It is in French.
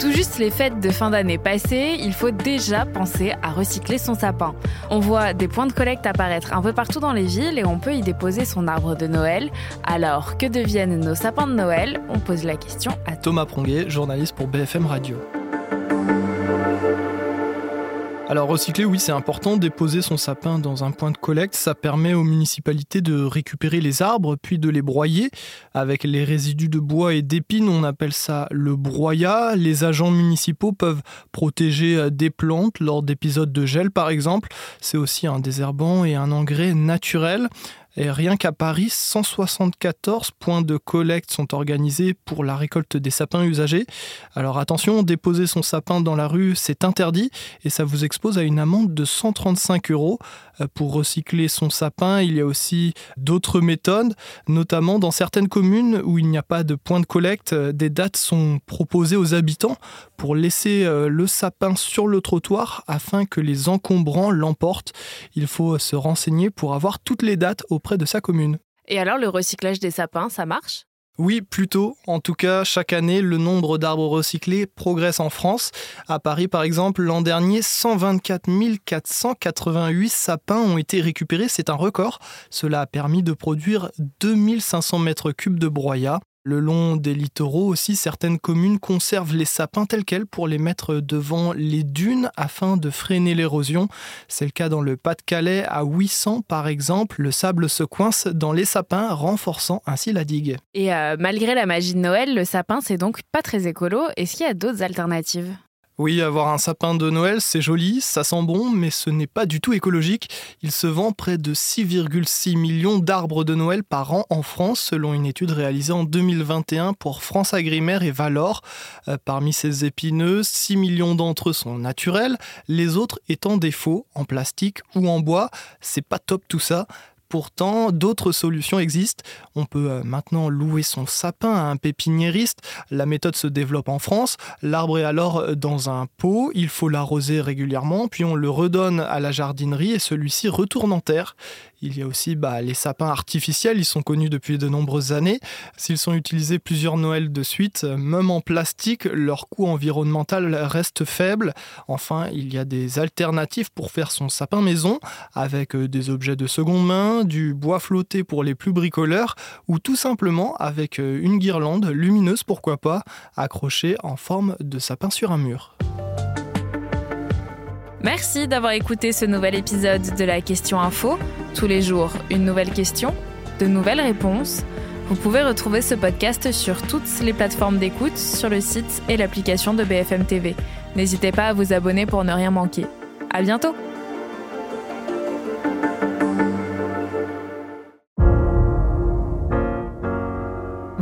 Tout juste les fêtes de fin d'année passées, il faut déjà penser à recycler son sapin. On voit des points de collecte apparaître un peu partout dans les villes et on peut y déposer son arbre de Noël. Alors, que deviennent nos sapins de Noël? On pose la question à Thomas Pronguet, journaliste pour BFM Radio. Alors recycler, oui, c'est important. Déposer son sapin dans un point de collecte, ça permet aux municipalités de récupérer les arbres, puis de les broyer. Avec les résidus de bois et d'épines, on appelle ça le broyat. Les agents municipaux peuvent protéger euh, des plantes lors d'épisodes de gel, par exemple. C'est aussi un désherbant et un engrais naturel. Et rien qu'à Paris, 174 points de collecte sont organisés pour la récolte des sapins usagés. Alors attention, déposer son sapin dans la rue, c'est interdit et ça vous expose à une amende de 135 euros. Euh, pour recycler son sapin, il y a aussi d'autres méthodes, notamment dans certaines communes où il n'y a pas de point de collecte, euh, des dates sont proposées aux habitants pour laisser euh, le sapin sur le trottoir afin que les encombrants l'emportent. Il faut se renseigner pour avoir toutes les dates auprès de sa commune. Et alors le recyclage des sapins, ça marche? Oui, plutôt. En tout cas, chaque année, le nombre d'arbres recyclés progresse en France. À Paris, par exemple, l'an dernier, 124 488 sapins ont été récupérés. C'est un record. Cela a permis de produire 2500 mètres cubes de broyat. Le long des littoraux aussi, certaines communes conservent les sapins tels quels pour les mettre devant les dunes afin de freiner l'érosion. C'est le cas dans le Pas-de-Calais, à 800 par exemple. Le sable se coince dans les sapins, renforçant ainsi la digue. Et euh, malgré la magie de Noël, le sapin, c'est donc pas très écolo. Est-ce qu'il y a d'autres alternatives? Oui, avoir un sapin de Noël, c'est joli, ça sent bon, mais ce n'est pas du tout écologique. Il se vend près de 6,6 millions d'arbres de Noël par an en France, selon une étude réalisée en 2021 pour France Agrimaire et Valor. Euh, parmi ces épineux, 6 millions d'entre eux sont naturels, les autres étant des en plastique ou en bois. C'est pas top tout ça. Pourtant, d'autres solutions existent. On peut euh, maintenant louer son sapin à un pépiniériste. La méthode se développe en France. L'arbre est alors euh, dans un pot. Il faut l'arroser régulièrement, puis on le redonne à la jardinerie et celui-ci retourne en terre. Il y a aussi bah, les sapins artificiels, ils sont connus depuis de nombreuses années. S'ils sont utilisés plusieurs Noëls de suite, même en plastique, leur coût environnemental reste faible. Enfin, il y a des alternatives pour faire son sapin maison, avec euh, des objets de seconde main, du bois flotté pour les plus bricoleurs, ou tout simplement avec euh, une guirlande lumineuse, pourquoi pas, accrochée en forme de sapin sur un mur. Merci d'avoir écouté ce nouvel épisode de la Question Info. Tous les jours, une nouvelle question, de nouvelles réponses. Vous pouvez retrouver ce podcast sur toutes les plateformes d'écoute, sur le site et l'application de BFM TV. N'hésitez pas à vous abonner pour ne rien manquer. À bientôt!